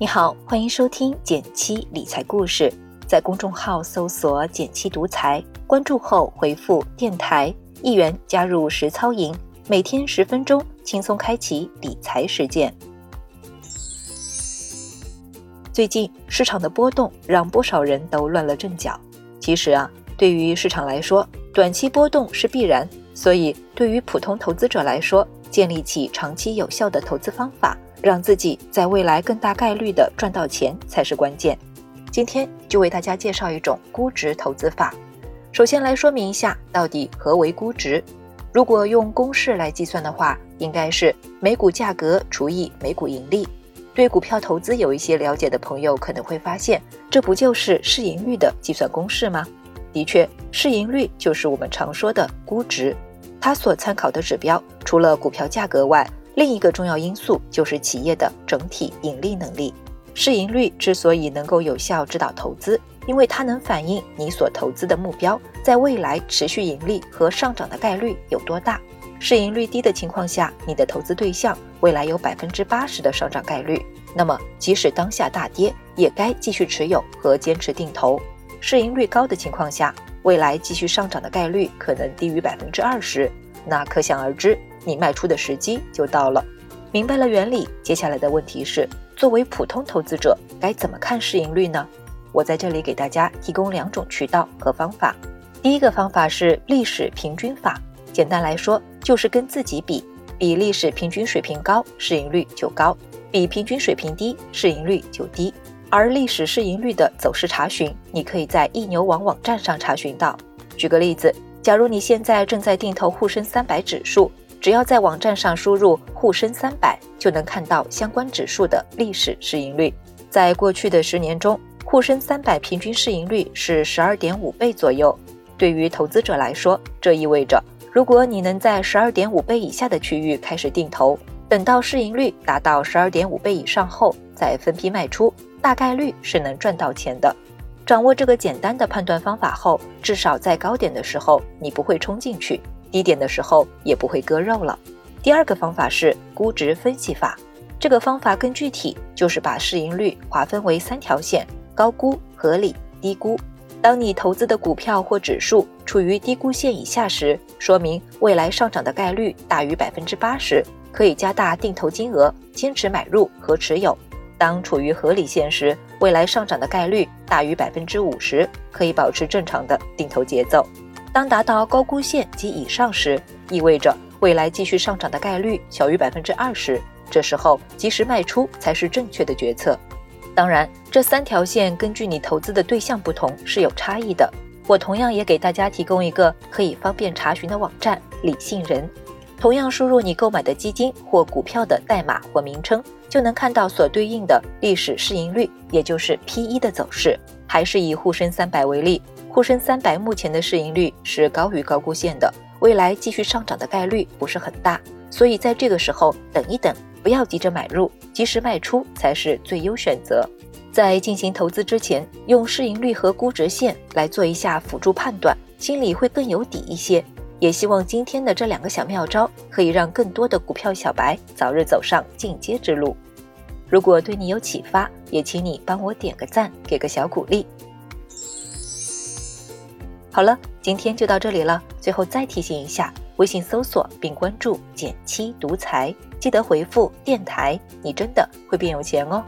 你好，欢迎收听减七理财故事，在公众号搜索“减七独裁，关注后回复“电台”一元加入实操营，每天十分钟，轻松开启理财实践。最近市场的波动让不少人都乱了阵脚。其实啊，对于市场来说，短期波动是必然，所以对于普通投资者来说，建立起长期有效的投资方法，让自己在未来更大概率的赚到钱才是关键。今天就为大家介绍一种估值投资法。首先来说明一下，到底何为估值？如果用公式来计算的话，应该是每股价格除以每股盈利。对股票投资有一些了解的朋友可能会发现，这不就是市盈率的计算公式吗？的确，市盈率就是我们常说的估值。它所参考的指标除了股票价格外，另一个重要因素就是企业的整体盈利能力。市盈率之所以能够有效指导投资，因为它能反映你所投资的目标在未来持续盈利和上涨的概率有多大。市盈率低的情况下，你的投资对象未来有百分之八十的上涨概率，那么即使当下大跌，也该继续持有和坚持定投。市盈率高的情况下，未来继续上涨的概率可能低于百分之二十，那可想而知，你卖出的时机就到了。明白了原理，接下来的问题是，作为普通投资者该怎么看市盈率呢？我在这里给大家提供两种渠道和方法。第一个方法是历史平均法，简单来说。就是跟自己比，比历史平均水平高，市盈率就高；比平均水平低，市盈率就低。而历史市盈率的走势查询，你可以在易牛网网站上查询到。举个例子，假如你现在正在定投沪深三百指数，只要在网站上输入“沪深三百”，就能看到相关指数的历史市盈率。在过去的十年中，沪深三百平均市盈率是十二点五倍左右。对于投资者来说，这意味着。如果你能在十二点五倍以下的区域开始定投，等到市盈率达到十二点五倍以上后再分批卖出，大概率是能赚到钱的。掌握这个简单的判断方法后，至少在高点的时候你不会冲进去，低点的时候也不会割肉了。第二个方法是估值分析法，这个方法更具体，就是把市盈率划分为三条线：高估、合理、低估。当你投资的股票或指数处于低估线以下时，说明未来上涨的概率大于百分之八十，可以加大定投金额，坚持买入和持有。当处于合理线时，未来上涨的概率大于百分之五十，可以保持正常的定投节奏。当达到高估线及以上时，意味着未来继续上涨的概率小于百分之二十，这时候及时卖出才是正确的决策。当然，这三条线根据你投资的对象不同是有差异的。我同样也给大家提供一个可以方便查询的网站——理性人。同样输入你购买的基金或股票的代码或名称，就能看到所对应的历史市盈率，也就是 P/E 的走势。还是以沪深三百为例，沪深三百目前的市盈率是高于高估线的，未来继续上涨的概率不是很大。所以在这个时候等一等。不要急着买入，及时卖出才是最优选择。在进行投资之前，用市盈率和估值线来做一下辅助判断，心里会更有底一些。也希望今天的这两个小妙招可以让更多的股票小白早日走上进阶之路。如果对你有启发，也请你帮我点个赞，给个小鼓励。好了，今天就到这里了。最后再提醒一下。微信搜索并关注“减七独裁”，记得回复“电台”，你真的会变有钱哦。